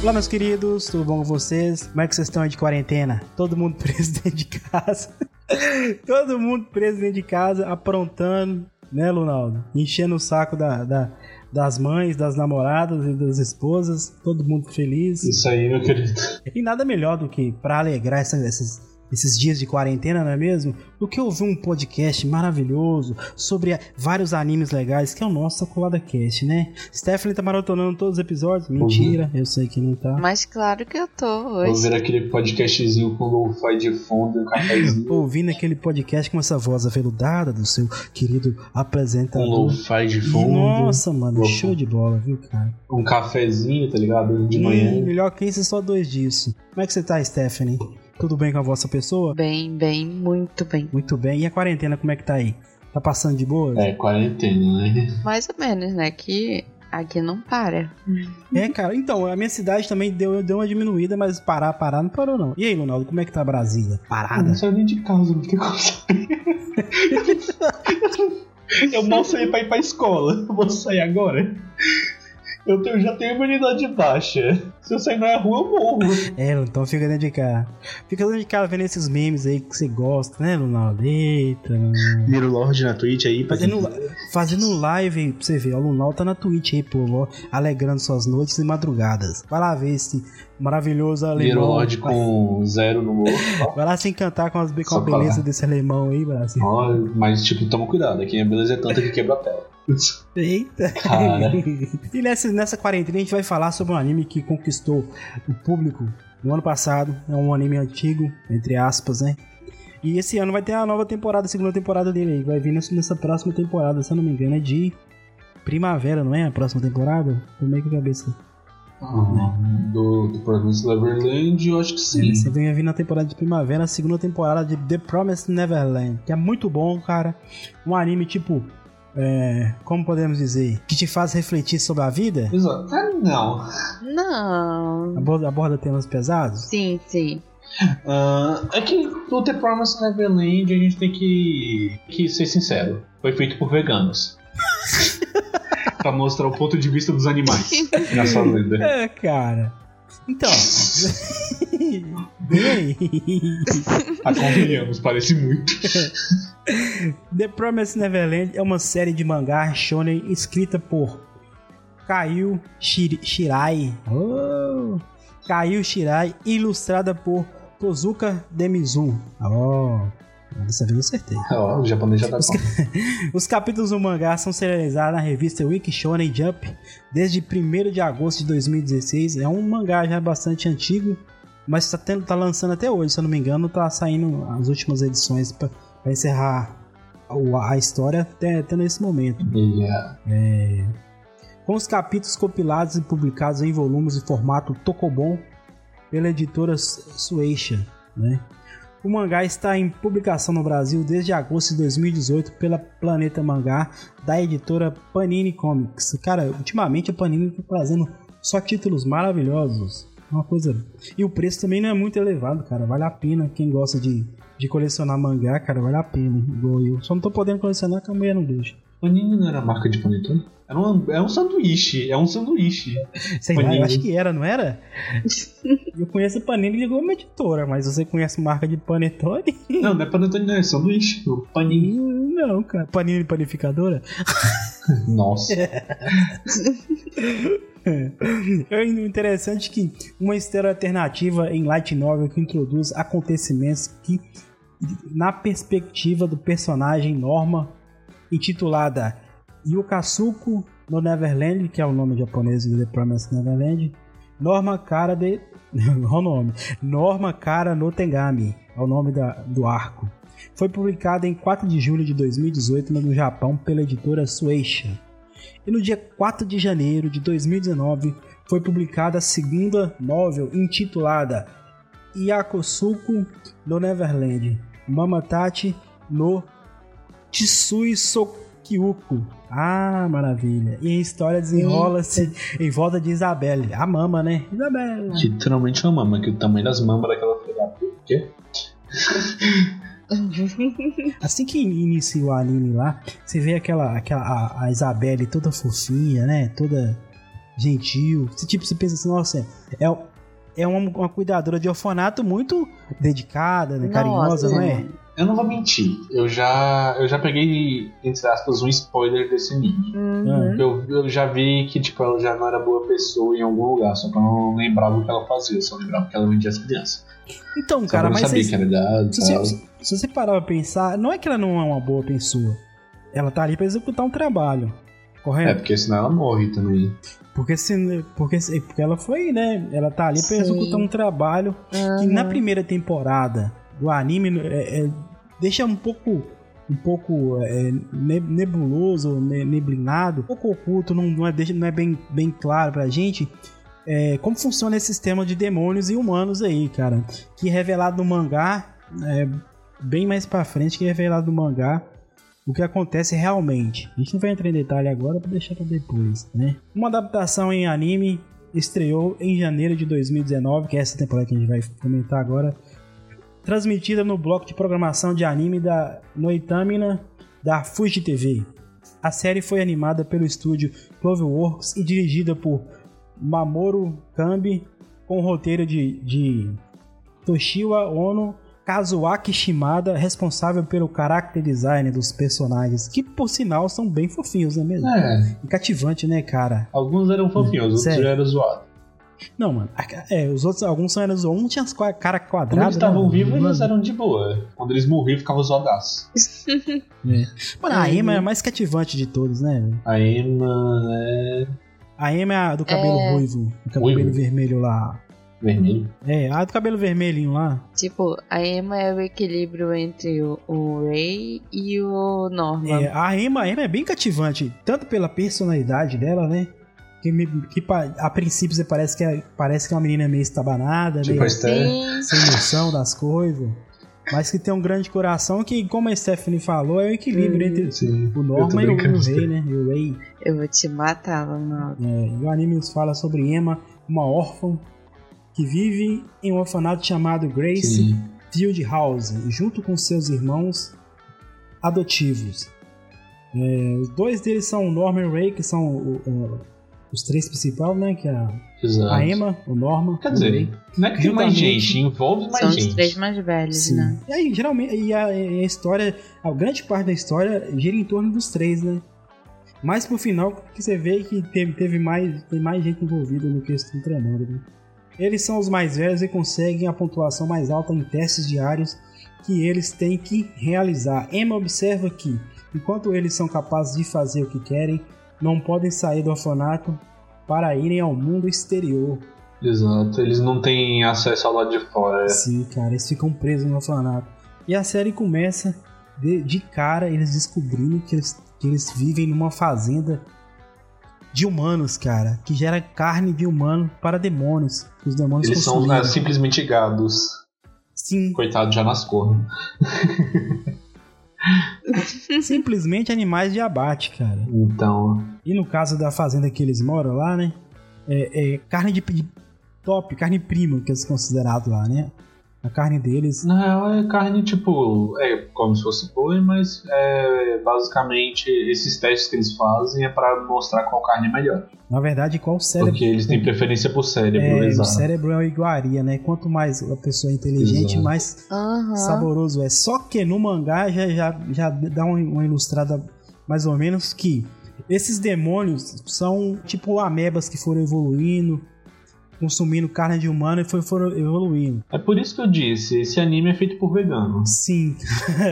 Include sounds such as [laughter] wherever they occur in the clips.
Olá, meus queridos, tudo bom com vocês? Como é que vocês estão aí de quarentena? Todo mundo [laughs] preso dentro de casa. Todo mundo preso dentro de casa, aprontando, né, Lunaldo? Enchendo o saco da, da, das mães, das namoradas e das esposas. Todo mundo feliz. Isso aí, meu querido. E nada melhor do que para alegrar essa, essas esses dias de quarentena, não é mesmo? Do que ouvir um podcast maravilhoso sobre vários animes legais, que é o nosso Colada Cast, né? Stephanie tá maratonando todos os episódios? Mentira, uhum. eu sei que não tá. Mas claro que eu tô hoje. Ouvindo aquele podcastzinho com o lo de fundo e um cafezinho. [laughs] Ouvindo aquele podcast com essa voz aveludada do seu querido apresentador. Um lo-fi de fundo. Nossa, mano, show de bola, viu, cara? Um cafezinho, tá ligado? De manhã. Hum, melhor que isso, só dois disso. Como é que você tá, Stephanie? Tudo bem com a vossa pessoa? Bem, bem, muito bem. Muito bem. E a quarentena, como é que tá aí? Tá passando de boa? É, quarentena, né? Mais ou menos, né? Que aqui não para. É, cara. Então, a minha cidade também deu, deu uma diminuída, mas parar, parar não parou, não. E aí, Ronaldo, como é que tá Brasília? Parada? Eu não saio nem de casa, não tem como sair. [laughs] Eu mal saí pra ir pra escola. Eu vou sair agora. Eu tenho, já tenho imunidade baixa. Se eu sair na rua, eu morro. É, então fica dentro de casa. Fica dentro de casa vendo esses memes aí que você gosta, né, Lunaldo? Eita. Miro Lorde na Twitch aí. Fazendo, fazendo live pra você ver. O Lunaldo tá na Twitch aí, pô, alegrando suas noites e madrugadas. Vai lá ver esse maravilhoso alemão. Miro Lorde com zero no morro. Vai lá se encantar com, as, com a beleza desse alemão aí, Brasil. Oh, mas, tipo, toma cuidado. Aqui a beleza é tanta que quebra a tela. Eita! Cara. [laughs] e nessa, nessa quarentena a gente vai falar sobre um anime que conquistou o público no ano passado. É um anime antigo, entre aspas, né? E esse ano vai ter a nova temporada, a segunda temporada dele aí. Vai vir nessa próxima temporada, se eu não me engano, é de primavera, não é? A próxima temporada? Tô meio que a cabeça. Uhum. Do, do Promised Neverland, eu acho que sim. Você vem vir na temporada de primavera, a segunda temporada de The Promised Neverland, que é muito bom, cara. Um anime tipo é, como podemos dizer, que te faz refletir sobre a vida? Exato. Ah, não. Não. Aborda, aborda temas pesados? Sim, sim. Uh, é que no The Promised Neverland a gente tem que, que ser sincero. Foi feito por veganos. [laughs] pra mostrar o ponto de vista dos animais [laughs] na sua lenda. É, cara. Então. Bem. Convenhamos, parece muito. The Promised Neverland é uma série de mangá shonen escrita por Kaiu Shir Shirai. Oh. Kaiu Shirai, ilustrada por Tozuka Demizu. Oh. Dessa vez eu acertei. Oh, o japonês já tá os, [laughs] os capítulos do mangá são serializados na revista Wiki Shonen Jump desde 1 de agosto de 2016. É um mangá já bastante antigo, mas está tá lançando até hoje, se eu não me engano, tá saindo as últimas edições para encerrar a, a história até, até nesse momento. Yeah. É, com os capítulos compilados e publicados em volumes em formato Tokobon pela editora Sueisha, né? O mangá está em publicação no Brasil desde agosto de 2018 pela Planeta Mangá, da editora Panini Comics. Cara, ultimamente a Panini está trazendo só títulos maravilhosos. Uma coisa. E o preço também não é muito elevado, cara. Vale a pena. Quem gosta de, de colecionar mangá, cara, vale a pena. Igual eu. Só não tô podendo colecionar porque a mulher não deixa. Panini não era marca de panetone? Era um, é um sanduíche, é um sanduíche. Sei lá, eu acho que era, não era? [laughs] eu conheço Panini igual uma editora, mas você conhece marca de panetone? Não, não é panetone, não, é sanduíche. Panini. Não, cara. Panini panificadora? [laughs] [laughs] Nossa. É interessante que uma história alternativa em light novel que introduz acontecimentos que, na perspectiva do personagem Norma, intitulada Yukasuko no Neverland, que é o nome japonês de The Promised Neverland, Norma Cara de. [laughs] o nome? Norma Cara no Tengami, é o nome da, do arco. Foi publicada em 4 de julho de 2018 no Japão pela editora Sueisha. E no dia 4 de janeiro de 2019 foi publicada a segunda novel intitulada Yakosuko no Neverland, Mamatachi no Tsui Sokyuko. Ah, maravilha. E a história desenrola-se em volta de Isabelle, a mama, né? Isabelle. Literalmente uma mama, que o tamanho das mamas daquela filha. O quê? [laughs] Assim que inicia o anime lá, você vê aquela, aquela a, a Isabelle toda fofinha, né? Toda gentil. Você, tipo, você pensa assim, nossa, é, é uma, uma cuidadora de orfanato muito dedicada, né, carinhosa, Nossa. não é? Eu não vou mentir, eu já, eu já peguei, entre aspas, um spoiler desse anime. Uhum. Eu, eu já vi que tipo, ela já não era boa pessoa em algum lugar, só que eu não lembrava o que ela fazia, eu só lembrava que ela vendia as crianças. Então, Só cara, que eu não mas sabia vocês- que era idade se, e tal. você, se você parar pra pensar, não é que ela não é uma boa pessoa. Ela tá ali pra executar um trabalho. É, Correto? porque senão ela morre também. Porque, se, porque, se- porque ela foi, né? Ela tá ali pra Sim. executar um trabalho que na Uhum. primeira temporada do anime é, é, deixa um pouco um pouco é, ne- nebuloso, ne- neblinado, um pouco oculto, não, não é, não é bem, bem claro pra gente é, como funciona esse sistema de demônios e humanos aí, cara. Que é revelado no mangá, é, bem mais pra frente que é revelado no mangá, o que acontece realmente. A gente não vai entrar em detalhe agora pra deixar pra depois, né? Uma adaptação em anime estreou em janeiro de 2019, que é essa temporada que a gente vai comentar agora, transmitida no bloco de programação de anime da Noitamina da Fuji TV. A série foi animada pelo estúdio Cloverworks e dirigida por Mamoru Kambi, com o roteiro de, de Toshiwa Ono, Kazuaki Shimada, responsável pelo character design dos personagens, que por sinal são bem fofinhos, não é mesmo? É, E cativante, né, cara? alguns eram fofinhos, os outros eram zoados. Não, mano. É, os outros, alguns são eram um tinha as cara Quando quadrada. eles estavam né? vivos, eles eram de boa. Quando eles morriam, ficavam zoadaços. [laughs] Mano, a Emma é a mais cativante de todos, né? A Emma é A Emma é a do cabelo É. ruivo, do cabelo Ruivo? vermelho lá. vermelho. É, a do cabelo vermelhinho lá. Tipo, a Emma é o equilíbrio entre o, o Ray e o Norman. É, a Emma, a Emma é bem cativante, tanto pela personalidade dela, né? Que, me- que pa- a princípio você parece que é, parece que é uma menina meio estabanada, Tipo meio sem noção das coisas. Mas que tem um grande coração que, como a Stephanie falou, é o equilíbrio entre Sim. o Norman e o. Ray, né? E o Ray. Eu vou te matar, Ronaldo. É, e o anime nos fala sobre Emma, uma órfã que vive em um orfanato chamado Grace Sim. Field House, junto com seus irmãos adotivos. É, os dois deles são o Norman e o Ray, que são o- o- os três principais, né? Que é a, Exato. a Emma, o Norman. Quer o dizer, Ray. não é que tem mais gente, envolve mais São gente. os três mais velhos, Sim. né? E aí, geralmente, e a, e a história, a grande parte da história gira em torno dos três, né? Mas pro final que você vê que teve, teve mais, tem mais gente envolvida no que eles estão treinando, né? Eles são os mais velhos e conseguem a pontuação mais alta em testes diários que eles têm que realizar. Emma observa que, enquanto eles são capazes de fazer o que querem, não podem sair do orfanato para irem ao mundo exterior. Exato, eles não têm acesso ao lado de fora. Sim, cara, eles ficam presos no orfanato. E a série começa de, de cara eles descobrindo que eles, que eles vivem numa fazenda de humanos, cara, que gera carne de humano para demônios. Os demônios Eles são né, simplesmente gados. Sim, Coitado, já nas corno. [laughs] [laughs] simplesmente animais de abate, cara. Então, E no caso da fazenda que eles moram lá, né? É, é carne de, top, carne prima, que é considerado lá, né? A carne deles. na real é carne tipo. É como se fosse boi, mas é basicamente esses testes que eles fazem é pra mostrar qual carne é melhor. Na verdade, qual cérebro. Porque eles têm preferência por cérebro, É, o exato. cérebro é uma iguaria, né? Quanto mais a pessoa é inteligente, Exato. mais Aham. saboroso é. Só que no mangá já, já, já dá uma ilustrada mais ou menos que esses demônios são tipo amebas que foram evoluindo, consumindo carne de humano e foi, foram evoluindo. É por isso que eu disse, esse anime é feito por veganos. Sim.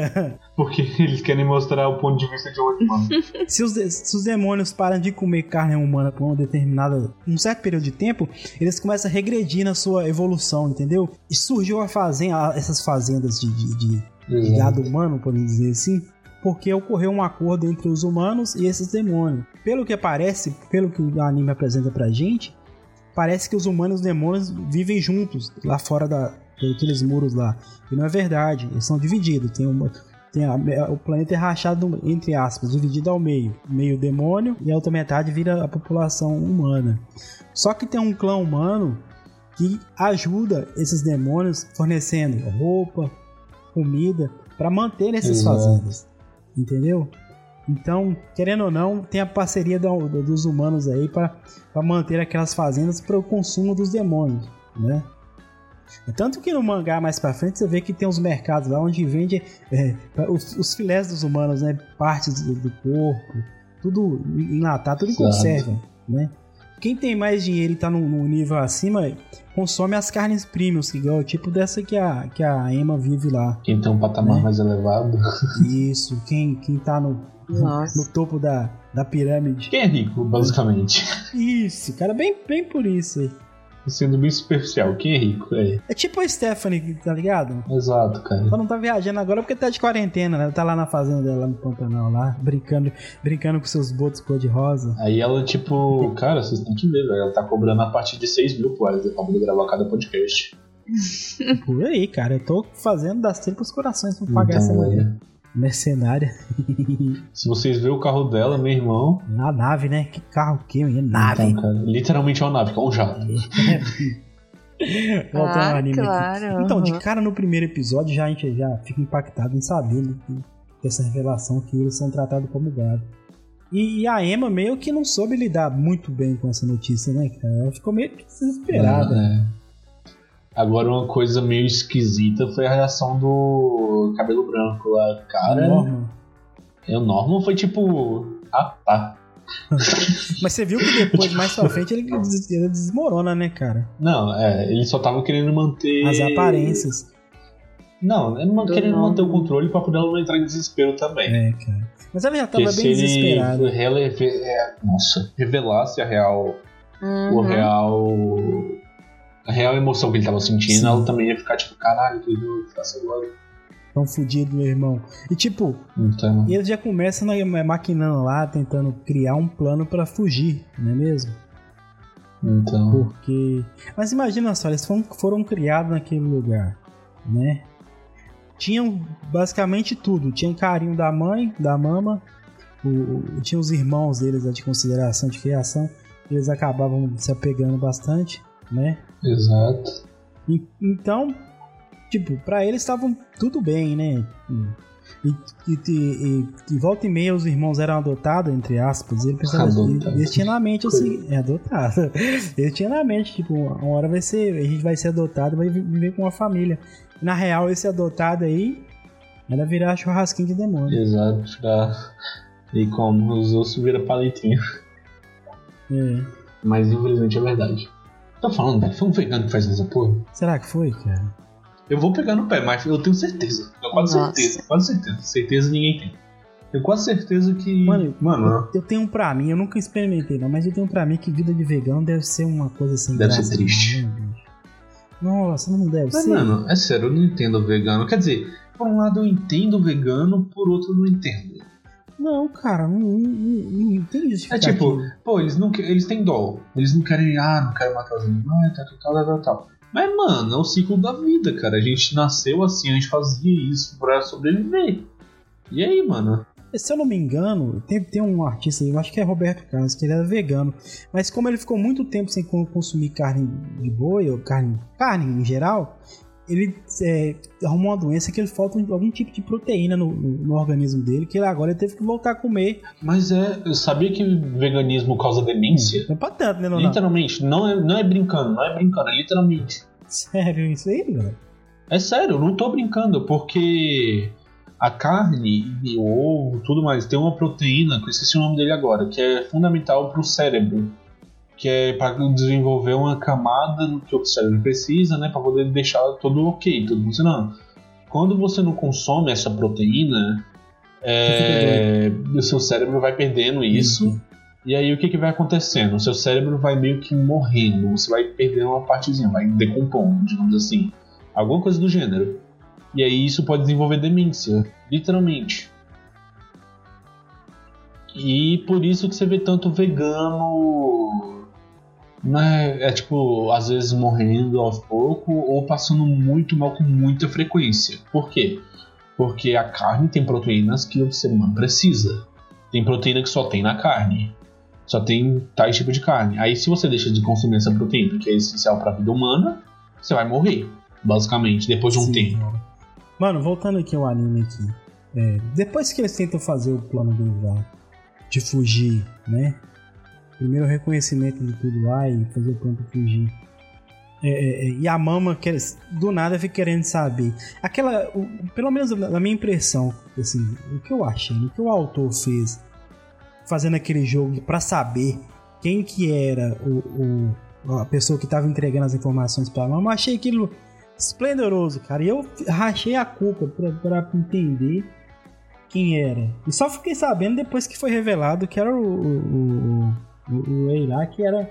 [laughs] Porque eles querem mostrar o ponto de vista de um humano. [laughs] se, os, se os demônios param de comer carne humana por uma determinada. um certo período de tempo, eles começam a regredir na sua evolução, entendeu? E surgiu a fazenda, essas fazendas de- de- de de gado humano, podemos dizer assim, porque ocorreu um acordo entre os humanos e esses demônios. Pelo que parece, pelo que o anime apresenta pra gente, parece que os humanos e os demônios vivem juntos lá fora da, daqueles muros lá. E não é verdade, eles são divididos. Tem uma, tem a- o planeta é rachado, entre aspas, dividido ao meio. Meio demônio e a outra metade vira a população humana. Só que tem um clã humano que ajuda esses demônios fornecendo roupa, comida para manter essas Exato. fazendas. Entendeu? Então, querendo ou não, tem a parceria do- do- dos humanos aí para manter aquelas fazendas para o consumo dos demônios, né? Tanto que no mangá mais pra frente você vê que tem uns mercados lá onde vende é, os, os filés dos humanos, né? Partes do, do corpo, tudo enlatado, tudo em conserva, né? Quem tem mais dinheiro e tá num, num nível acima, consome as carnes premiums, que igual o tipo dessa que a, que a Emma vive lá. Quem tem um patamar Né? mais elevado. Isso, quem, quem tá no, Nossa. no topo da, da pirâmide. Quem é rico, basicamente. Isso, cara, bem, bem por isso aí. Sendo bem superficial, quem é rico? É. É tipo a Stephanie, tá ligado? Exato, cara. Ela não tá viajando agora porque tá de quarentena, né? Ela tá lá na fazenda dela, no Pantanal, lá, brincando, brincando com seus botos cor-de-rosa. Aí ela, tipo, cara, vocês têm que ver, velho. Ela tá cobrando a partir de 6 mil por pra poder gravar cada podcast. Por aí, cara. Eu tô fazendo das tripas corações pra pagar essa Então, mulher. olha, Mercenária. [laughs] se vocês verem o carro dela, meu irmão. Na nave, né? Que carro que, é nave. Então, cara, literalmente é uma nave, que é um jato. [laughs] Voltando ao Ah, anime aqui. claro. Então, de cara no primeiro episódio já a gente já fica impactado em saber né, dessa revelação que eles são tratados como gado. E, e a Emma meio que não soube lidar muito bem com essa notícia, né, cara? Ela ficou meio que desesperada. É. Agora, uma coisa meio esquisita foi a reação do cabelo branco lá. Cara, é, o Norman foi tipo. Ah, tá. [laughs] Mas você viu que depois, mais pra frente, ele, des- ele desmorona, né, cara? Não, é, ele só tava querendo manter. As aparências. Não, ele Do querendo manter o controle pra poder não entrar em desespero também. É, cara. Mas ela já tava Porque se bem ele desesperada. releve- é, nossa, revelasse a real, o Uhum. real, a real emoção que ele tava sentindo, Sim. ela também ia ficar tipo, caralho, vou fazer agora. Tão fudido, meu irmão. E tipo, Então, e eles já começam né, maquinando lá, tentando criar um plano pra fugir, não é mesmo? então, Porque. Mas imagina só, eles foram, foram criados naquele lugar, né? Tinham basicamente tudo. Tinha carinho da mãe, da mama, o, tinha os irmãos deles lá de consideração, de criação. Eles acabavam se apegando bastante, né? exato. E- então, tipo, pra eles estavam tudo bem, né? E, e, e- e- volta e meia os irmãos eram adotados, entre aspas, e ele pensava, eles tinham na mente seguinte, é adotado. [laughs] Eles tinham na mente, tipo, uma hora vai ser, a gente vai ser adotado e vai vi- viver com uma família. Na real, esse adotado aí era virar churrasquinho de demônio. Exato, pra... E como os outros vira palitinho. É. Mas infelizmente é verdade. Tô falando, velho, foi um vegano que faz essa porra. Será que foi, cara? Eu vou pegar no pé, mas eu tenho certeza. Eu quase Nossa. certeza, quase certeza. Certeza ninguém tem. Tenho quase certeza que. Mano, Mano, Eu tenho um pra mim, eu nunca experimentei não, mas eu tenho um pra mim que vida de vegano deve ser uma coisa assim. Deve ser triste. Nossa, não deve mas, ser. mano, é sério, eu não entendo o vegano. Quer dizer, por um lado eu entendo o vegano, por outro eu não entendo. Não, cara, não, não, não, não tem É justificativa. tipo, pô, eles não eles têm dó. Eles não querem, ah, não quero matar os animais, tal, tal, tal, tal, tal. Mas, mano, é o ciclo da vida, cara. A gente nasceu assim, a gente fazia isso pra sobreviver. E aí, mano? Se eu não me engano, tem, tem um artista aí, eu acho que é Roberto Carlos, que ele era vegano. Mas como ele ficou muito tempo sem co- consumir carne de boi, ou carne, carne em geral, ele é, arrumou uma doença que ele falta algum tipo de proteína no, no- no organismo dele, que ele agora ele teve que voltar a comer. Mas é. Eu sabia que veganismo causa demência? Não é pra tanto, né, Leonardo? Literalmente, não é, não é brincando, não é brincando, é literalmente. Sério, isso aí, velho? É sério, eu não tô brincando, porque a carne e o ovo, tudo mais, tem uma proteína, que eu esqueci o nome dele agora, que é fundamental pro cérebro. Que é para desenvolver uma camada que o cérebro precisa, né? Pra poder deixar tudo ok, tudo funcionando. Quando você não consome essa proteína, é, o seu cérebro vai perdendo isso. E aí o que, que vai acontecendo? O seu cérebro vai meio que morrendo, você vai perdendo uma partezinha, vai decompondo, digamos assim. Alguma coisa do gênero. E aí isso pode desenvolver demência, literalmente. E por isso que você vê tanto vegano. Né, é tipo, às vezes morrendo aos poucos ou passando muito mal com muita frequência. Por quê? Porque a carne tem proteínas que o ser humano precisa. Tem proteína que só tem na carne. Só tem tais tipo de carne. Aí se você deixa de consumir essa proteína, que é essencial para a vida humana, você vai morrer, basicamente, depois de um Sim, tempo. Mano, voltando aqui ao anime aqui. é, depois que eles tentam fazer o plano deles lá de fugir, né? Primeiro reconhecimento de tudo lá e fazer o de fugir. É, é, é, e a mama quer, do nada fica querendo saber. Aquela, o, pelo menos na minha impressão, assim, o que eu achei, o que o autor fez fazendo aquele jogo para saber quem que era o, o a pessoa que estava entregando as informações para mama, eu achei aquilo esplendoroso, cara. E eu rachei a culpa para entender quem era. E só fiquei sabendo depois que foi revelado que era o, o, o, o Eira, que era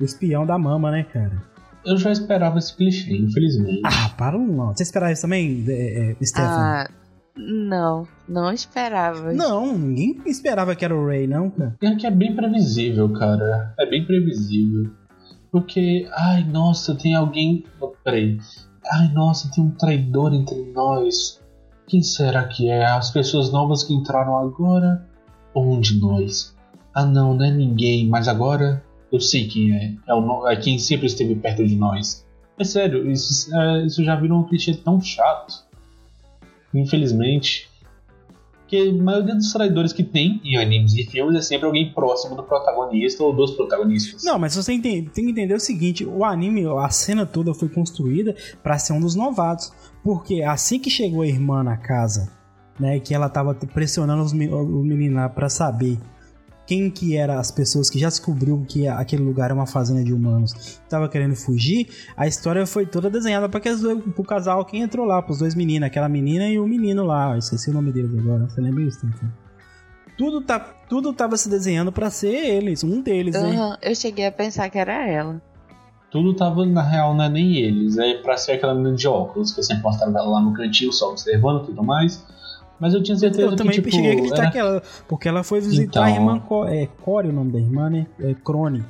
o espião da mama, né, cara? Eu já esperava esse clichê, infelizmente. Ah, para não. Você esperava isso também, é, é, Stefan? Ah, não, não esperava. Não, ninguém esperava que era o Ray, não, cara. É que é bem previsível, cara. É bem previsível. Porque, ai, nossa, tem alguém. Oh, peraí. Ai, nossa, tem um traidor entre nós. Quem será que é? As pessoas novas que entraram agora? Ou um de nós? Ah, não, não é ninguém, mas agora eu sei quem é. É, o, é quem sempre esteve perto de nós. É sério, isso, é, isso já virou um clichê tão chato. Infelizmente. Que a maioria dos traidores que tem em animes e filmes é sempre alguém próximo do protagonista ou dos protagonistas. Não, mas você tem, tem que entender o seguinte: o anime, a cena toda foi construída para ser um dos novatos. Porque assim que chegou a irmã na casa, né, que ela tava pressionando os, os meninos lá pra saber quem que eram as pessoas que já descobriu que aquele lugar era uma fazenda de humanos, estava querendo fugir, a história foi toda desenhada para o casal que entrou lá, para os dois meninos, aquela menina e o menino lá, eu esqueci o nome deles agora, você lembra isso? Então? Tudo, tá, tudo tava se desenhando para ser eles, um deles, uhum, né? Eu cheguei a pensar que era ela. Tudo tava, na real, não é nem eles, é pra ser aquela menina de óculos, que eu sempre mostrava ela lá no cantinho, só observando e tudo mais. Mas eu tinha certeza eu que, também tipo, cheguei a acreditar era... que ela... Porque ela foi visitar então... a irmã... É, Core o nome da irmã, né? É Crone,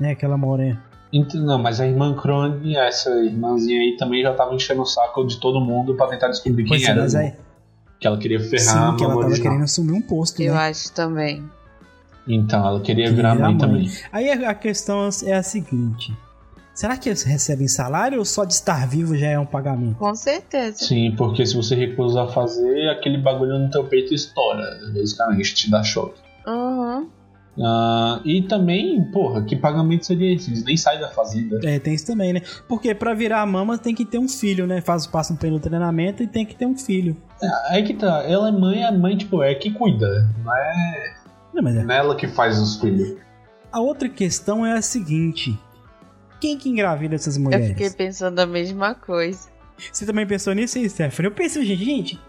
né? Aquela morena. Não, mas a irmã Crone, essa irmãzinha aí, também já tava enchendo o saco de todo mundo pra tentar descobrir quem era. Mas aí... Que ela queria ferrar Sim, que ela tava original. querendo assumir um posto, Eu né? acho também. Então, ela queria, queria virar mãe, mãe também. Aí a questão é a seguinte... Será que eles recebem salário ou só de estar vivo já é um pagamento? Com certeza. Sim, porque se você recusar fazer, aquele bagulho no teu peito estoura, basicamente, te dá choque. Uhum. Uh, e também, porra, que pagamento seria esse? Eles nem saem da fazenda. É, tem isso também, né? Porque pra virar a mama tem que ter um filho, né? Faz, passa um pelo treinamento e tem que ter um filho. É, aí que tá. Ela é mãe, a mãe, tipo, é que cuida. Não é. Não, mas é. Nela que faz os filhos. A outra questão é a seguinte: quem que engravida essas mulheres? Eu fiquei pensando a mesma coisa. Você também pensou nisso aí, Stephanie? Eu pensei, gente, gente,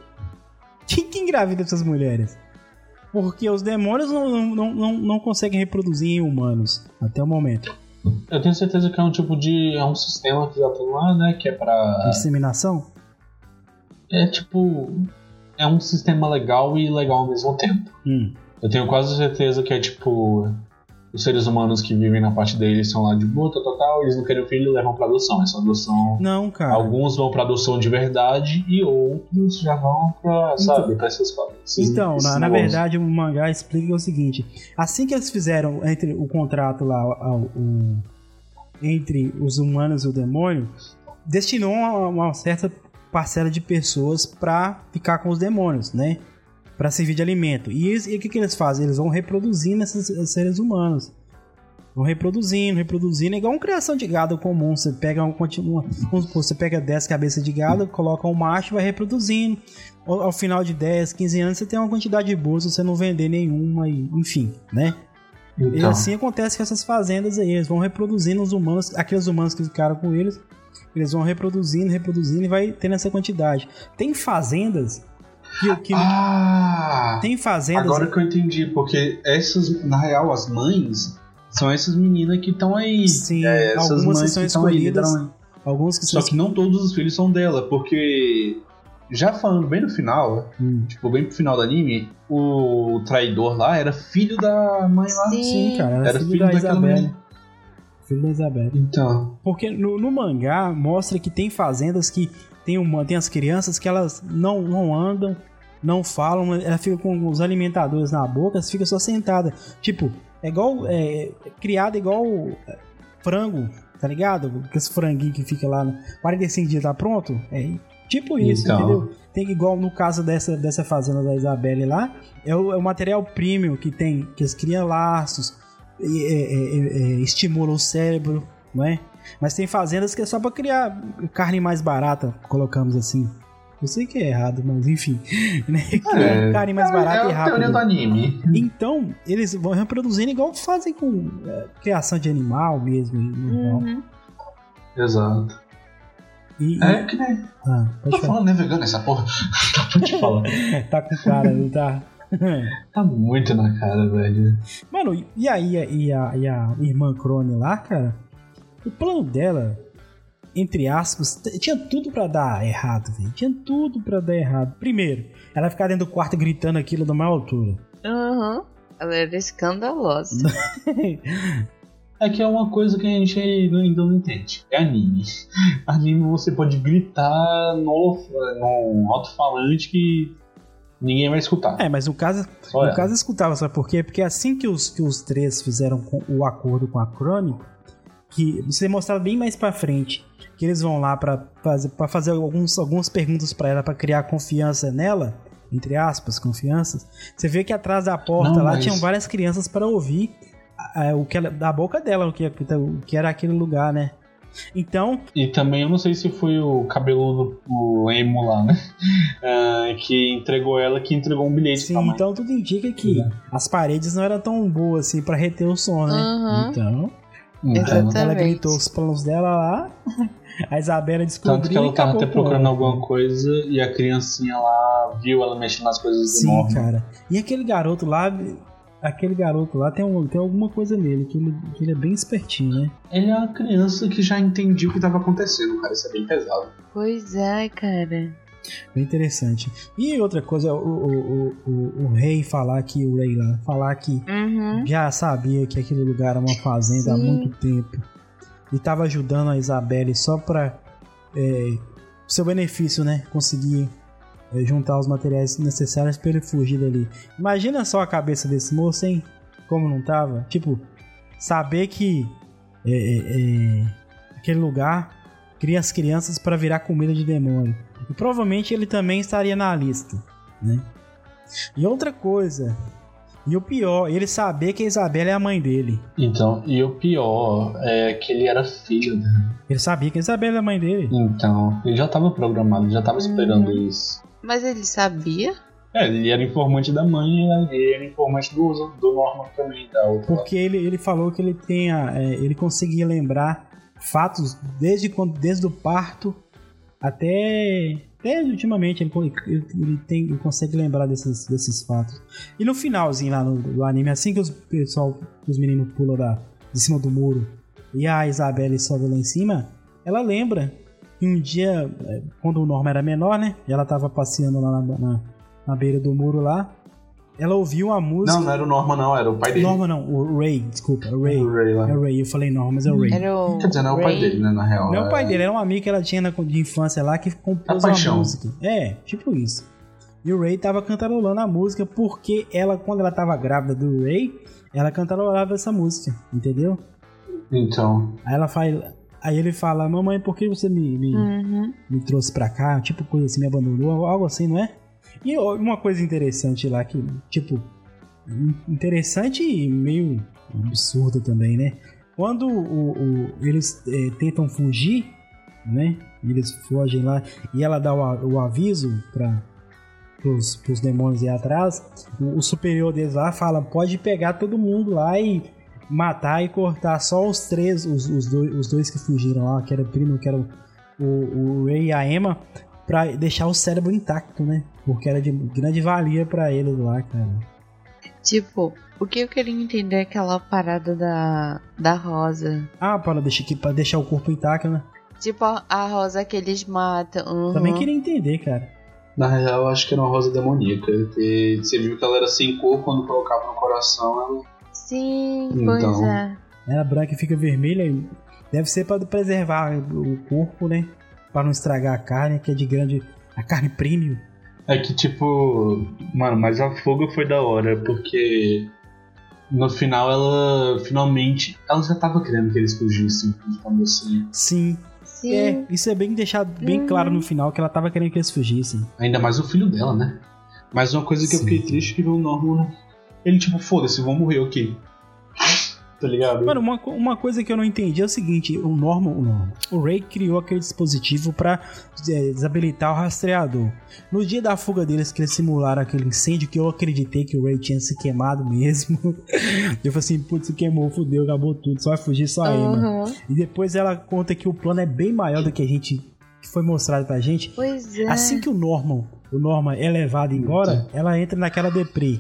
quem que engravida essas mulheres? Porque os demônios não, não, não, não conseguem reproduzir em humanos até o momento. Eu tenho certeza que é um tipo de. É um sistema que já tem lá, né? Que é pra. Disseminação? É tipo. É um sistema legal e ilegal ao mesmo tempo. Hum. Eu tenho quase certeza que é tipo os seres humanos que vivem na parte deles são lá de boa, tal, tal, eles não querem o filho levam pra adoção. Essa adoção. Não, cara. Alguns vão pra adoção de verdade e outros já vão pra, então, sabe, pra essas coisas. Então, na, na, verdade, o mangá explica o seguinte: assim que eles fizeram entre o contrato lá, o, o, entre os humanos e o demônio, destinou uma, uma certa parcela de pessoas para ficar com os demônios, né? Para servir de alimento. E, o que, que eles fazem? Eles vão reproduzindo esses, seres humanos. Vão reproduzindo, reproduzindo. É igual uma criação de gado comum. Você pega um, continua, você pega 10 cabeças de gado, coloca um macho e vai reproduzindo. Ao, ao, final de 10, 15 anos, você tem uma quantidade boa se você não vender nenhuma, e, enfim, né? Então. E assim acontece com essas fazendas aí. Eles vão reproduzindo os humanos, aqueles humanos que ficaram com eles, eles vão reproduzindo, reproduzindo e vai tendo essa quantidade. Tem fazendas que, que ah, tem fazendas. Agora que eu entendi, porque essas, na real, as mães são essas meninas que estão aí. Sim, é, essas algumas mães são que escolhidas. Aí, alguns que Só são... que não todos os filhos são dela, porque já falando bem no final, hum. tipo, bem pro final do anime, o traidor lá era filho da mãe lá. Sim, Sim cara, era, era filho, filho da Isabelle. Filho da Isabelle. Então. Porque no, no, mangá mostra que tem fazendas que tem, uma, tem as crianças que elas não, não andam, não falam, ela fica com os alimentadores na boca, fica só sentada. Tipo, é igual. É, é criada igual frango, tá ligado? Esse franguinho que fica lá, 45 dias tá pronto? É, Tipo isso, Então. entendeu? Tem igual no caso dessa, dessa fazenda da Isabelle lá, é o, é o material premium que tem, que eles criam laços, e, é, é, é, é, estimula o cérebro, não é? Mas tem fazendas que é só pra criar carne mais barata, colocamos assim. Eu sei que é errado, mas enfim. [laughs] Né? Criar carne mais barata é e a teoria rápida. do anime. Então, eles vão reproduzindo igual fazem com é, criação de animal mesmo. e normal. Uhum. Exato. E, e- É que nem. ah, Tô falar. falando, né, vegano, essa porra. [laughs] Tá pra te [laughs] falar. tá com cara, não tá? Tá muito na cara, velho. Mano, e aí e a, e a irmã Crone lá, cara? O plano dela, entre aspas, tinha tudo pra dar errado, velho. Tinha tudo pra dar errado. Primeiro, ela ficar dentro do quarto gritando aquilo da maior altura. Uhum. Ela era escandalosa. [laughs] É que é uma coisa que a gente ainda não entende. É anime. [laughs] Anime você pode gritar no, no alto-falante que ninguém vai escutar. É, mas no caso, ela. caso eu escutava, sabe por quê? Porque assim que os, que os três fizeram o acordo com a Crone, que isso é mostrado bem mais pra frente, que eles vão lá pra fazer, pra fazer alguns, algumas perguntas pra ela, pra criar confiança nela, entre aspas, confianças. Você vê que atrás da porta Não, lá mas- tinham várias crianças pra ouvir o que ela, da boca dela o que, o que era aquele lugar, né? Então, E também eu não sei se foi o cabeludo, o emo lá, né? [laughs] Ah, que entregou ela, que entregou um bilhete sim, então tudo indica que as paredes não eram tão boas assim pra reter o som, né? Uhum. Então, Então, Exatamente. ela gritou os planos dela lá, [laughs] a Isabela descobriu tanto que ela e tava acabou até procurando alguma coisa e a criancinha lá viu ela mexendo nas coisas do Sim, Norman. cara. E aquele garoto lá, aquele garoto lá tem, um, tem alguma coisa nele, que ele, que ele é bem espertinho, né? Ele é uma criança que já entendia o que tava acontecendo, cara. Isso é bem pesado. Pois é, cara. Bem interessante. E outra coisa, o, o, o, o, rei falar que, o rei lá, falar que Uhum. já sabia que aquele lugar era uma fazenda há Sim. muito tempo. E tava ajudando a Isabelle só pra é, seu benefício, né? Conseguir é, juntar os materiais necessários pra ele fugir dali. Imagina só a cabeça desse moço, hein? Como não tava? Tipo, saber que é, é, é, aquele lugar cria as crianças pra virar comida de demônio. E provavelmente ele também estaria na lista, né? E outra coisa, e o pior, ele saber que a Isabela é a mãe dele. Então, e o pior é que ele era filho dela. Ele sabia que a Isabela é a mãe dele. Então, ele já tava programado, já tava esperando isso. Mas ele sabia? É, ele era informante da mãe e ele era informante do, do Norman também, da outra. Porque ele, ele falou que ele tenha. é, ele conseguia lembrar fatos desde, quando, desde o parto até. Até ultimamente ele, ele, tem, ele consegue lembrar desses, desses fatos. E no finalzinho lá no, do anime, assim que os pessoal, os meninos pulam da, de cima do muro e a Isabelle sobe lá em cima, ela lembra que um dia, é, quando o Norma era menor, né? Ela tava passeando lá na, na, na beira do muro lá. Ela ouviu a música. Não, não era o Norman, não, era o pai dele. Norma não, o Ray, desculpa, o Ray. O Ray lá. É o Ray, eu falei Norma, mas é o Ray. Era o. Quer dizer, não é o pai dele, né, na real. Não é o pai dele, era um amigo que ela tinha na- de infância lá que compôs A uma música. É, tipo isso. E o Ray tava cantarolando a música porque ela, quando ela tava grávida do Ray, ela cantarolava essa música, entendeu? Então, Aí ela fala. Aí ele fala, mamãe, por que você me, me, Uhum. me trouxe pra cá? Tipo, coisa assim, me abandonou, algo assim, não é? E uma coisa interessante lá que, tipo, interessante e meio absurdo também, né? Quando o, o- eles eh, tentam fugir, né? Eles fogem lá e ela dá o, o aviso para os demônios ir atrás. O, o superior deles lá fala: pode pegar todo mundo lá e matar e cortar só os três, os, os, dois, os dois que fugiram lá, que era o primo, que era o, o, o Ray e a Emma, pra deixar o cérebro intacto, né? Porque era de grande valia pra eles lá, cara. Tipo, o que eu queria entender é aquela parada da, da rosa. Ah, para deixar, pra deixar o corpo intacto, né? Tipo, a, rosa que eles matam. uhum. Também queria entender, cara. na real, eu acho que era uma rosa demoníaca. Porque você viu que ela era sem cor, quando colocava no coração, ela... Sim, Então. pois é. Ela branca e fica vermelha. e Deve ser pra preservar o corpo, né? Pra não estragar a carne, que é de grande. A carne premium. É que, tipo... Mano, mas a fuga foi da hora, porque... No final, ela... Finalmente... Ela já tava querendo que eles fugissem, digamos assim. Sim. Sim. É, isso é bem deixado bem Uhum. claro no final que ela tava querendo que eles fugissem. Ainda mais o filho dela, né? Mas uma coisa que eu Sim. fiquei triste é que o Norman. Ele, tipo, foda-se, vão morrer, ok. Tá ligado? Mano, uma, uma coisa que eu não entendi é o seguinte: o Norman, o Norman, o Ray criou aquele dispositivo pra é, desabilitar o rastreador. No dia da fuga deles, que eles simularam aquele incêndio, que eu acreditei que o Ray tinha se queimado mesmo. [laughs] eu falei assim: putz, se queimou, fudeu, acabou tudo, só vai fugir só aí, mano. Aham. E depois ela conta que o plano é bem maior do que a gente. que foi mostrado pra gente. Pois é. Assim que o Norman, o Norman é levado embora, ela entra naquela deprê.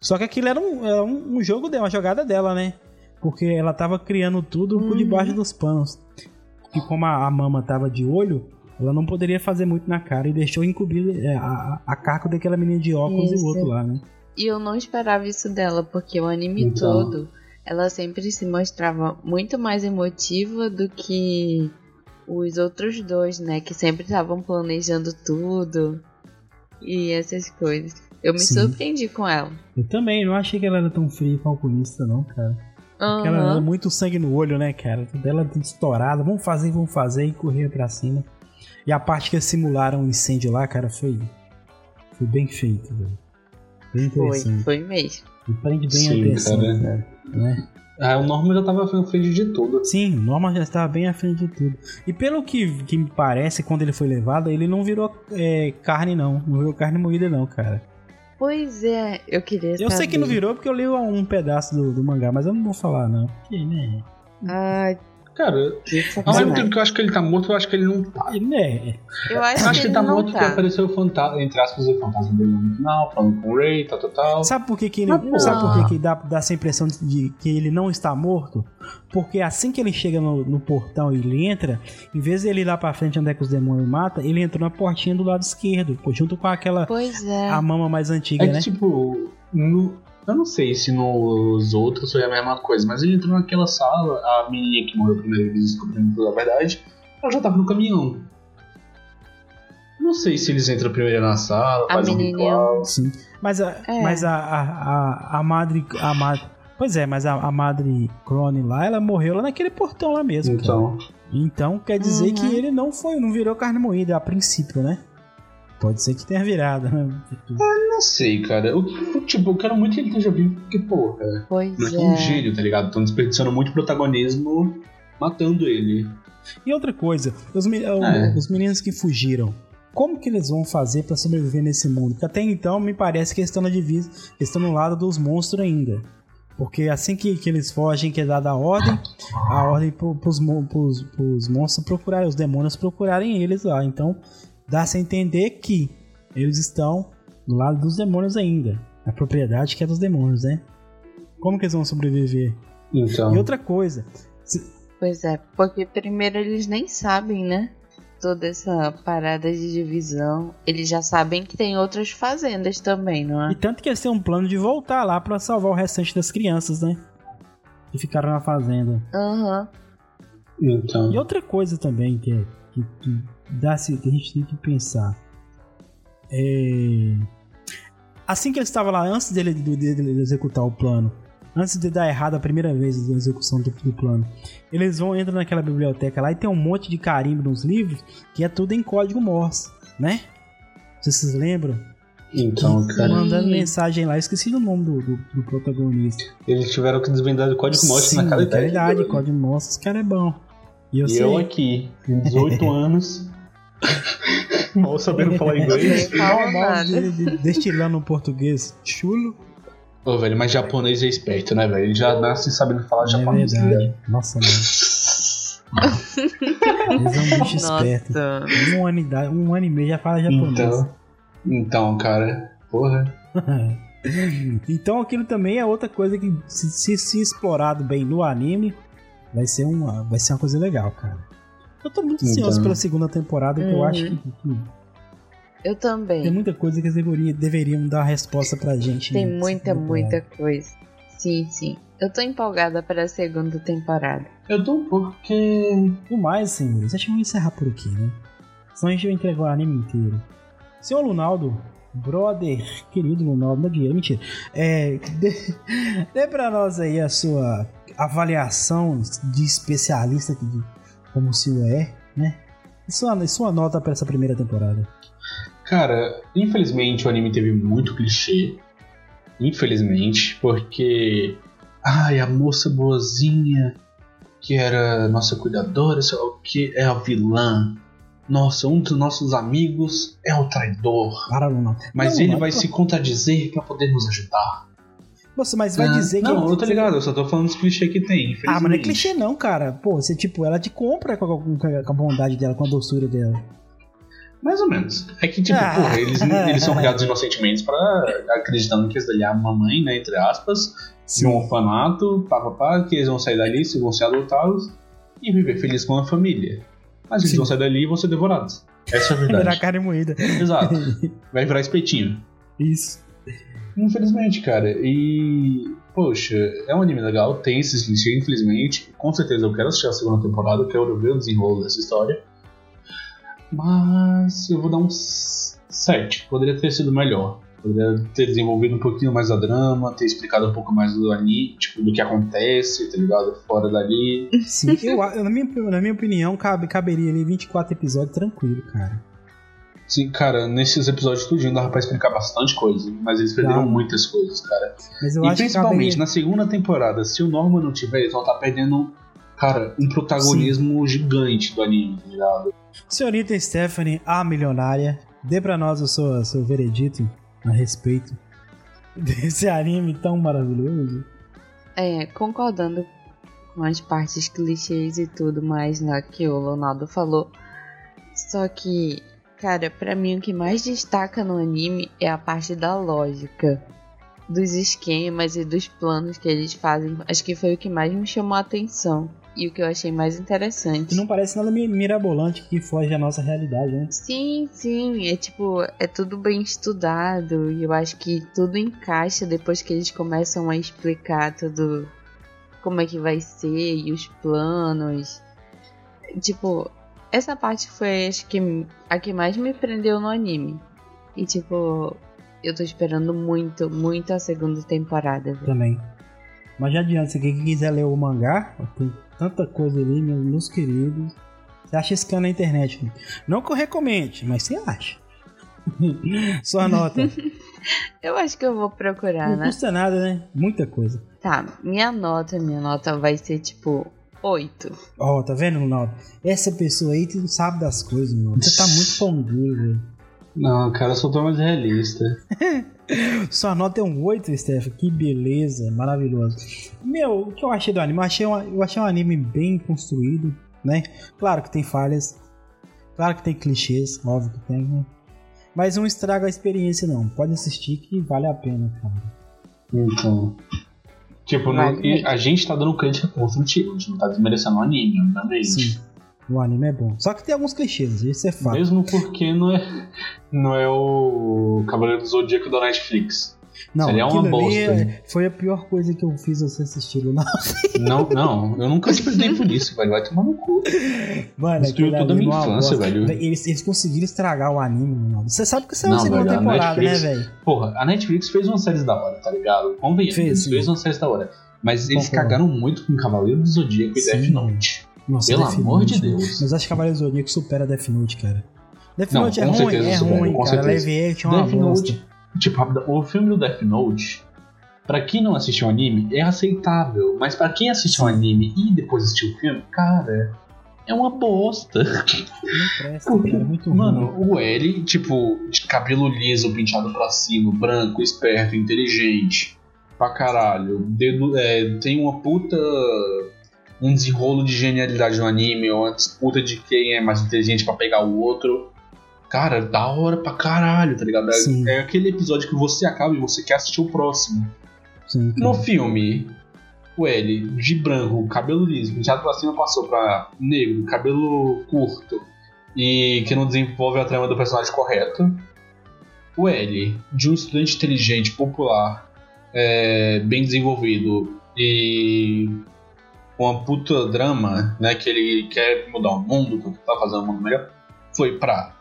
Só que aquilo era um, era um um jogo dela, uma jogada dela, né? Porque ela tava criando tudo por Uhum. debaixo dos panos. E como a, a mama tava de olho, ela não poderia fazer muito na cara e deixou encobrir é, a, a, a daquela menina de óculos e Isso. o outro lá, né? E eu não esperava isso dela, porque o anime Então. todo, ela sempre se mostrava muito mais emotiva do que os outros dois, né? Que sempre estavam planejando tudo e essas coisas. Eu me Sim. surpreendi com ela. Eu também não achei que ela era tão fria e calculista, não, cara. Porque ela era muito sangue no olho, né, cara? Tudo Ela estourada. Vamos fazer, vamos fazer e correr pra cima. E a parte que eles simularam o incêndio lá, cara, foi. Foi bem feito, velho. Bem Foi, interessante. foi mesmo. E prende bem a Sim, atenção, cara. cara. Né? Ah, o Norman já tava à frente de tudo. Sim, o Norman já estava bem à frente de tudo. E pelo que, que me parece, quando ele foi levado, ele não virou é, carne, não. Não virou carne moída, não, cara. Pois é, eu queria Eu sei que não saber. virou porque eu li um pedaço do, do mangá, mas eu não vou falar, não. Porque, né? Ai, Cara, que ao mesmo tempo que eu acho que ele tá morto, eu acho que ele não tá. Ele, né? Eu acho, Eu acho que ele tá não morto porque tá. apareceu o fantasma, entre aspas, o fantasma dele no final, falando com o Ray, tal, tal, tal. Sabe por que, que ele, Mas, sabe por que, que dá, dá essa impressão de que ele não está morto? Porque assim que ele chega no, no portão e ele entra, em vez de ele ir lá pra frente onde é que os demônios matam, ele entrou na portinha do lado esquerdo, junto com aquela Pois é. a mama mais antiga, É que, né? tipo, no- eu não sei se nos outros foi a mesma coisa, mas ele entrou naquela sala, a menina que morreu primeiro, eles descobrindo toda a verdade, ela já tava no caminhão. Não sei se eles entram primeiro na sala, A fazem um ritual. Sim. Mas a, É. mas a, a, a, a madre. A madre. Pois é, mas a, a madre Crone lá, ela morreu lá naquele portão lá mesmo. cara. Então, Então quer dizer Uhum. que ele não foi, não virou carne moída a princípio, né? Pode ser que tenha virado, né? não sei, cara. Eu, eu, tipo, eu quero muito que ele esteja vivo, porque, porra, Pois não é é. gênio, tá ligado? Estão desperdiçando muito protagonismo matando ele. E outra coisa, os, É. os meninos que fugiram, como que eles vão fazer pra sobreviver nesse mundo? Porque até então me parece que eles estão na divisa, eles estão no lado dos monstros ainda. Porque assim que, que eles fogem, que é dada a ordem, a ordem pros, pros monstros procurarem, os demônios procurarem eles lá. Então dá-se a entender que eles estão do lado dos demônios ainda. A propriedade que é dos demônios, né? Como que eles vão sobreviver? Então, E outra coisa, Pois é, porque primeiro eles nem sabem, né? Toda essa parada de divisão. Eles já sabem que tem outras fazendas também, não E é? tanto que eles têm um plano de voltar lá pra salvar o restante das crianças, né? Que ficaram na fazenda. Aham. então. E outra coisa também que, é- que, que dá -se, que a gente tem que pensar. É... Assim que ele estava lá, antes dele, dele executar o plano, antes de dar errado a primeira vez da execução do, do plano, eles vão entrar naquela biblioteca lá e tem um monte de carimbo nos livros que é tudo em código Morse, né? Vocês lembram? Então, cara, mandando mensagem lá, eu esqueci o nome do, do, do protagonista. eles tiveram que desvendar o código Morse Sim, na cara naquela idade, dele. código Morse, esse cara é bom. E eu E sei. eu aqui, [laughs] com 18 anos, mal sabendo falar inglês. [laughs] De- de- destilando um português chulo. Ô, velho, mas japonês é esperto, né, velho? Ele já nasce sabendo falar É japonês. verdade. ligado? Nossa, mano. Eles são um bicho esperto. Nossa. Um ano, idade- um ano e meio já fala japonês. Então, então, cara, porra. [laughs] Então aquilo também é outra coisa que, se, se, se explorado bem no anime, vai ser uma, vai ser uma coisa legal, cara. Eu tô muito ansioso Então. pela segunda temporada, que eu Uhum. acho que, Eu tem também. muita coisa que eles deveriam, deveriam dar resposta pra gente. Tem nessa muita, muita coisa. Sim, sim. Eu tô empolgada para a segunda temporada. Eu tô um pouco porque. No mais, senhores, acho que vamos encerrar por aqui, né? Senão a gente vai entregar o anime inteiro. Senhor Lunaldo, brother, querido Lunaldo, não é dinheiro, mentira. É, [laughs] dê, dê pra nós aí a sua avaliação de especialista, que, de- como o senhor é, né? Sua, e sua nota pra essa primeira temporada? Cara, infelizmente o anime teve muito clichê. Infelizmente, porque. Ai, a moça boazinha, que era nossa cuidadora, sei lá o que, é a vilã. Nossa, um dos nossos amigos é o traidor. Para, não. Mas Não, ele não, vai não. se contradizer pra poder nos ajudar. Nossa, mas vai Ah, dizer que. Não, eu tô ligado, eu só tô falando dos clichês que tem. Ah, mas não é clichê não, cara. Pô, você, tipo, ela te compra com a, com a- bondade dela, com a doçura dela. Mais ou menos. É que, tipo, Ah. porra, eles, eles são [laughs] criados inocentemente pra acreditando que isso dali é a mamãe, né, entre aspas, de um orfanato, pá, pá, pá, que eles vão sair dali, se vão ser adotados e viver feliz com a família. Mas eles Sim. vão sair dali e vão ser devorados. Essa é a [laughs] Virar verdade. carne moída. Exato. [laughs] Vai virar espetinho. Isso. Infelizmente, cara. E. Poxa, é um anime legal, tem esses clichês, infelizmente. Com certeza eu quero assistir a segunda temporada, quero ver o desenrolo dessa história. Mas eu vou dar um 7. Poderia ter sido melhor. Poderia ter desenvolvido um pouquinho mais a drama, ter explicado um pouco mais do anime, tipo, do que acontece, tá ligado? Fora dali. [laughs] Sim, eu- na, minha, na minha opinião, cabe, caberia ali 24 episódios tranquilo, cara. Sim, cara, nesses episódios tudinho dava pra explicar bastante coisa, mas eles perderam muitas coisas, cara. Mas eu e principalmente na segunda temporada, se o Norman não tiver, eles vão estar perdendo, cara, um protagonismo gigante do anime, tá ligado? Senhorita Stephanie, a milionária, dê pra nós o seu, seu veredito a respeito [laughs] desse anime tão maravilhoso. É, concordando com as partes clichês e tudo mais lá que o Leonardo falou. Só que, cara, pra mim o que mais destaca no anime é a parte da lógica. Dos esquemas e dos planos que eles fazem. Acho que foi o que mais me chamou a atenção. E o que eu achei mais interessante. Não parece nada mi- mirabolante que foge da nossa realidade, né? Sim, sim, é tipo, é tudo bem estudado e eu acho que tudo encaixa depois que eles começam a explicar tudo como é que vai ser e os planos. Tipo, essa parte foi acho que a que mais me prendeu no anime. E tipo, eu tô esperando muito, muito a segunda temporada. velho. Também. Mas já adianta, se quem quiser ler o mangá, tem tanta coisa ali, meus, meus queridos. Você acha esse cara na internet. né? Não que eu recomende, mas você acha. [laughs] Sua nota. [laughs] Eu acho que eu vou procurar, Não né? custa nada, né? Muita coisa. Tá, minha nota, minha nota vai ser tipo 8. Ó, tá vendo, Ronaldo? Essa pessoa aí não sabe das coisas, mano. Você tá muito pão duro, velho. Não, cara, eu sou tão mais realista. [laughs] Sua nota é um 8, Steph. Que beleza, maravilhoso. Meu, o que eu achei do anime? Eu achei, um, eu achei um anime bem construído, né? Claro que tem falhas. Claro que tem clichês, óbvio que tem, né? Mas não estraga a experiência, não. Pode assistir que vale a pena, cara. Então. Tipo, não- e a gente tá dando crítica construtiva, a gente não tá desmerecendo o anime, obviamente. Sim. O anime é bom. Só que tem alguns clichês, isso é fato. Mesmo porque não é, não é o Cavaleiro do Zodíaco da Netflix. Não, Seria uma aquilo ali bosta. é- foi a pior coisa que eu fiz você assistir. Não. Não, não, eu nunca te perdi por isso, velho. Vai tomar no cu. Mano, Destruiu toda a minha é uma infância, velho. Eles, eles conseguiram estragar o anime, mano. Você sabe que saiu a Não, segunda velho, temporada, Netflix- né, velho? Porra, a Netflix fez uma série da hora, tá ligado? Convenhamos, Fez, fez uma série da hora. Mas eles Concordo. cagaram muito com Cavaleiro do Zodíaco e. Death Note. Nossa, Pelo Death amor de Note. Deus. Mas acho que Cavaleiro do Zodíaco supera Death Note, cara. Death Note é ruim, é ruim, cara. Live action é uma bosta. Tipo, o filme do Death Note, pra quem não assistiu o anime, é aceitável. Mas pra quem assistiu o anime e depois assistiu o filme, cara, é uma bosta. [laughs] Presta, Porque. É Mano, ruim. o L, tipo, de cabelo liso, penteado pra cima, branco, esperto, inteligente, pra caralho. Dedo, é, tem uma puta. Um desenrolo de genialidade no anime, ou uma disputa de quem é mais inteligente pra pegar o outro. Cara, da hora pra caralho, tá ligado? É, é aquele episódio que você acaba e você quer assistir o próximo. Sim, No filme, o L, de branco, cabelo liso, penteado pra cima, passou pra negro, cabelo curto e que não desenvolve a trama do personagem correto. O L, de um estudante inteligente, popular, é, bem desenvolvido e com uma puta drama, né, que ele quer mudar o mundo, que tá fazendo o mundo melhor, foi pra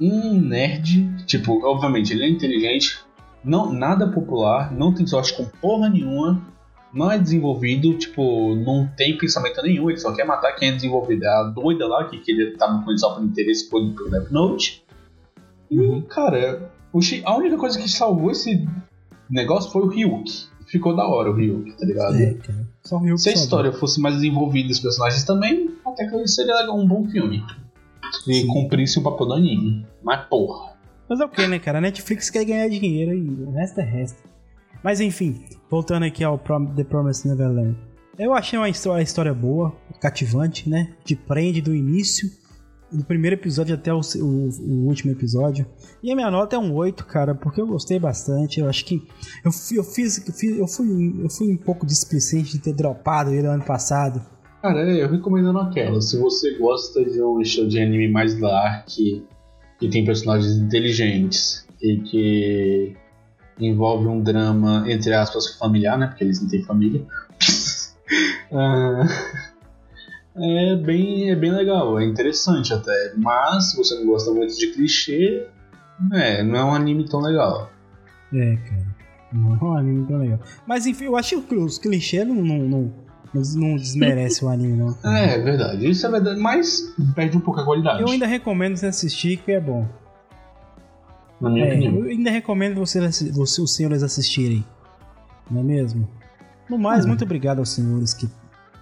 um nerd, tipo, obviamente ele é inteligente, não, nada popular, não tem sorte com porra nenhuma, não é desenvolvido, tipo, não tem pensamento nenhum, ele só quer matar quem é desenvolvido. É a doida lá, que, que ele tava com só por interesse por pelo Death Note. E, Uhum. cara, a única coisa que salvou esse negócio foi o Ryuk. Ficou da hora o Ryuk, tá ligado? É, Se a história fosse mais desenvolvida e os personagens também, até que seria um bom filme. E Sim. cumprisse o papel do anime. Mas porra. Mas é o que, né, cara? A Netflix quer ganhar dinheiro e o resto é resto. Mas enfim, voltando aqui ao Prom- The Promised Neverland. Eu achei uma história, uma história boa, cativante, né? Te prende do início, do primeiro episódio até o, o- o último episódio. E a minha nota é um 8, cara, porque eu gostei bastante. Eu acho que eu, fui- eu fiz, eu fiz- eu fui, eu fui um pouco displicente de ter dropado ele ano passado. Cara, é, eu recomendo naquela. Se você gosta de um estilo de anime mais dark, que tem personagens inteligentes e que envolve um drama, entre aspas, familiar, né? Porque eles não têm família. [laughs] Ah, é, bem, é bem legal, é interessante até. Mas se você não gosta muito de clichê, é, não é um anime tão legal. É, cara. Não é um anime tão legal. Mas enfim, eu acho que os clichês não, não, não, não desmerece o anime, não. É, é verdade, isso é verdade, mas perde um pouco a qualidade, Eu ainda recomendo você assistir, que é bom. na minha É, opinião. eu ainda recomendo você, você- os senhores assistirem. Não é mesmo? No mais, Hum. muito obrigado aos senhores que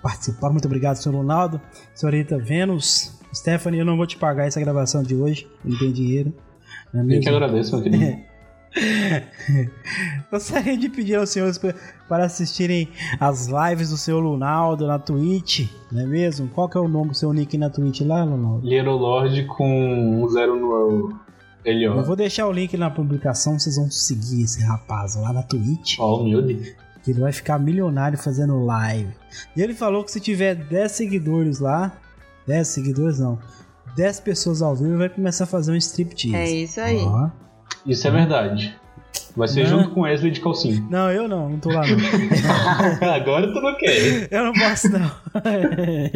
participaram. Muito obrigado, senhor Ronaldo, senhorita Vênus. Stephanie, eu não vou te pagar essa gravação de hoje. Não tem dinheiro. Não é Eu que agradeço, meu querido. [laughs] [laughs] Gostaria de pedir aos senhores pa- para assistirem as lives do seu Lunaldo na Twitch, não é mesmo? Qual que é o nome do seu nick na Twitch lá, Lunaldo? Little Lord com um zero no ele, Eu vou deixar o link na publicação, vocês vão seguir esse rapaz lá na Twitch, Ó, humilde. que ele vai ficar milionário fazendo live. E ele falou que se tiver 10 seguidores lá, 10 seguidores não, 10 pessoas ao vivo, vai começar a fazer um striptease. É isso aí. Ó. Isso é verdade. Vai ser Né? junto com Wesley de calcinha. [laughs] Não, eu não, não tô lá não. [laughs] Agora tu não quer. eu não posso não. [laughs]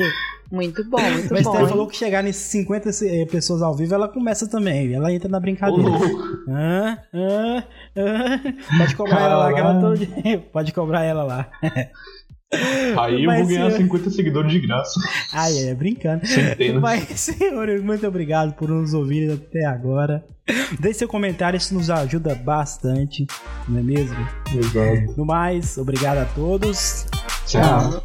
Muito bom, muito Mas bom. Steph falou que chegar nesses 50 eh, pessoas ao vivo, ela começa também. Ela entra na Ô, brincadeira. louco. Hã? Hã? Hã? Pode cobrar ela lá, que ela todo. Pode cobrar ela lá. Aí eu Mas, vou ganhar senhor- 50 seguidores de graça. Ai, é, brincando. Centenas. Mas, senhores, muito obrigado por nos ouvirem até agora. Deixe seu comentário, isso nos ajuda bastante, não é mesmo? Exato. No mais, obrigado a todos. Tchau.